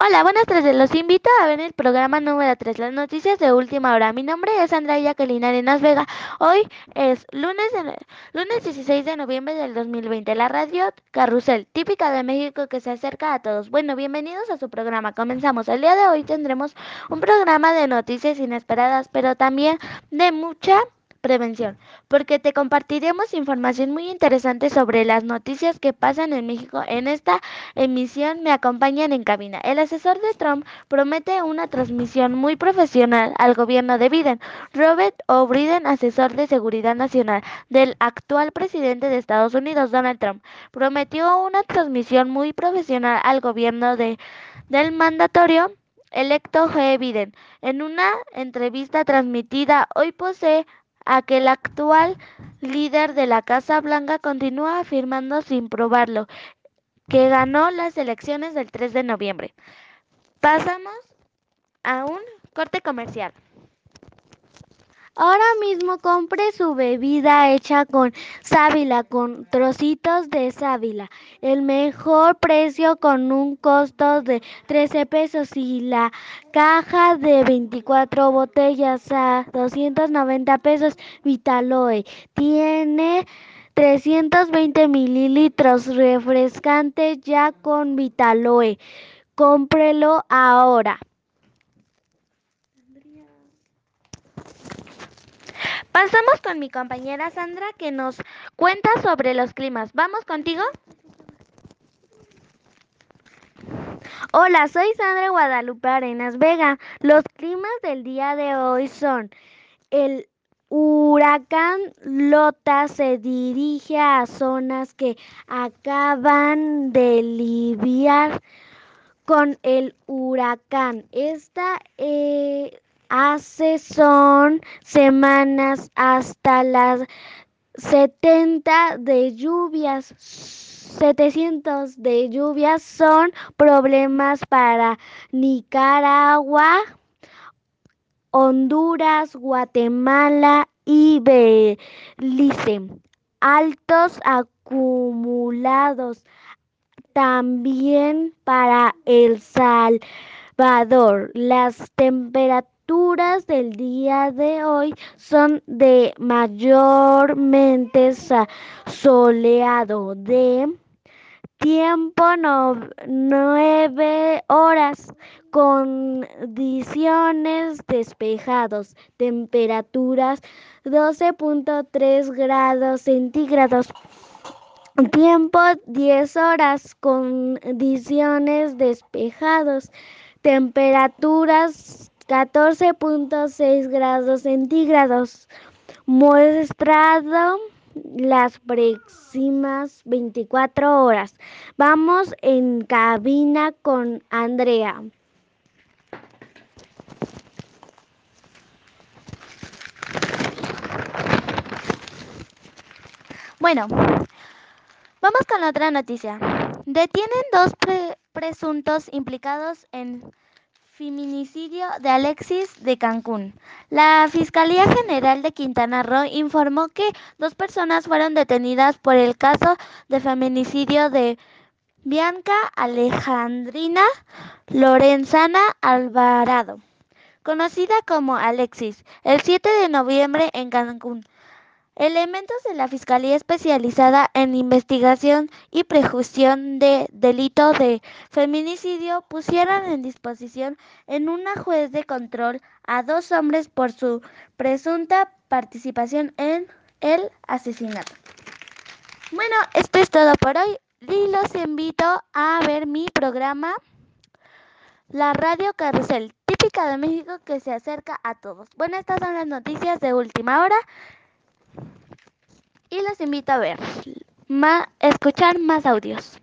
Hola, buenas tardes. Los invito a ver el programa número 3, las noticias de última hora. Mi nombre es Andrea Jacqueline Arenas Vega. Hoy es lunes, lunes 16 de noviembre del 2020. La radio Carrusel, típica de México que se acerca a todos. Bueno, bienvenidos a su programa. Comenzamos. El día de hoy tendremos un programa de noticias inesperadas, pero también de mucha prevención, porque te compartiremos información muy interesante sobre las noticias que pasan en México. En esta emisión me acompañan en cabina. El asesor de Trump promete una transmisión muy profesional al gobierno de Biden. Robert O'Brien, asesor de seguridad nacional del actual presidente de Estados Unidos, Donald Trump, prometió una transmisión muy profesional al gobierno de, del mandatorio electo Joe Biden. En una entrevista transmitida hoy posee a que el actual líder de la Casa Blanca continúa afirmando sin probarlo que ganó las elecciones del 3 de noviembre. Pasamos a un corte comercial. Ahora mismo compre su bebida hecha con sábila, con trocitos de sábila. El mejor precio con un costo de 13 pesos y la caja de 24 botellas a 290 pesos Vitaloe. Tiene 320 mililitros refrescante ya con Vitaloe. Cómprelo ahora. Pasamos con mi compañera Sandra que nos cuenta sobre los climas. ¿Vamos contigo? Hola, soy Sandra Guadalupe Arenas Vega. Los climas del día de hoy son el huracán Lota se dirige a zonas que acaban de lidiar con el huracán. Esta eh, hace son semanas hasta las 70 de lluvias. 700 de lluvias son problemas para Nicaragua, Honduras, Guatemala y Belice. Altos acumulados también para El Salvador. Las temperaturas del día de hoy son de mayormente soleado de tiempo no, nueve horas condiciones despejados temperaturas 12.3 grados centígrados Tiempo 10 horas, condiciones despejados, temperaturas 14.6 grados centígrados. Muestrado las próximas 24 horas. Vamos en cabina con Andrea. Bueno, Vamos con otra noticia. Detienen dos pre presuntos implicados en feminicidio de Alexis de Cancún. La Fiscalía General de Quintana Roo informó que dos personas fueron detenidas por el caso de feminicidio de Bianca Alejandrina Lorenzana Alvarado, conocida como Alexis, el 7 de noviembre en Cancún. Elementos de la Fiscalía Especializada en Investigación y Prejuicio de Delito de Feminicidio pusieron en disposición en una juez de control a dos hombres por su presunta participación en el asesinato. Bueno, esto es todo por hoy y los invito a ver mi programa La Radio Carrusel, típica de México que se acerca a todos. Bueno, estas son las noticias de última hora y los invito a ver, ma escuchar más audios.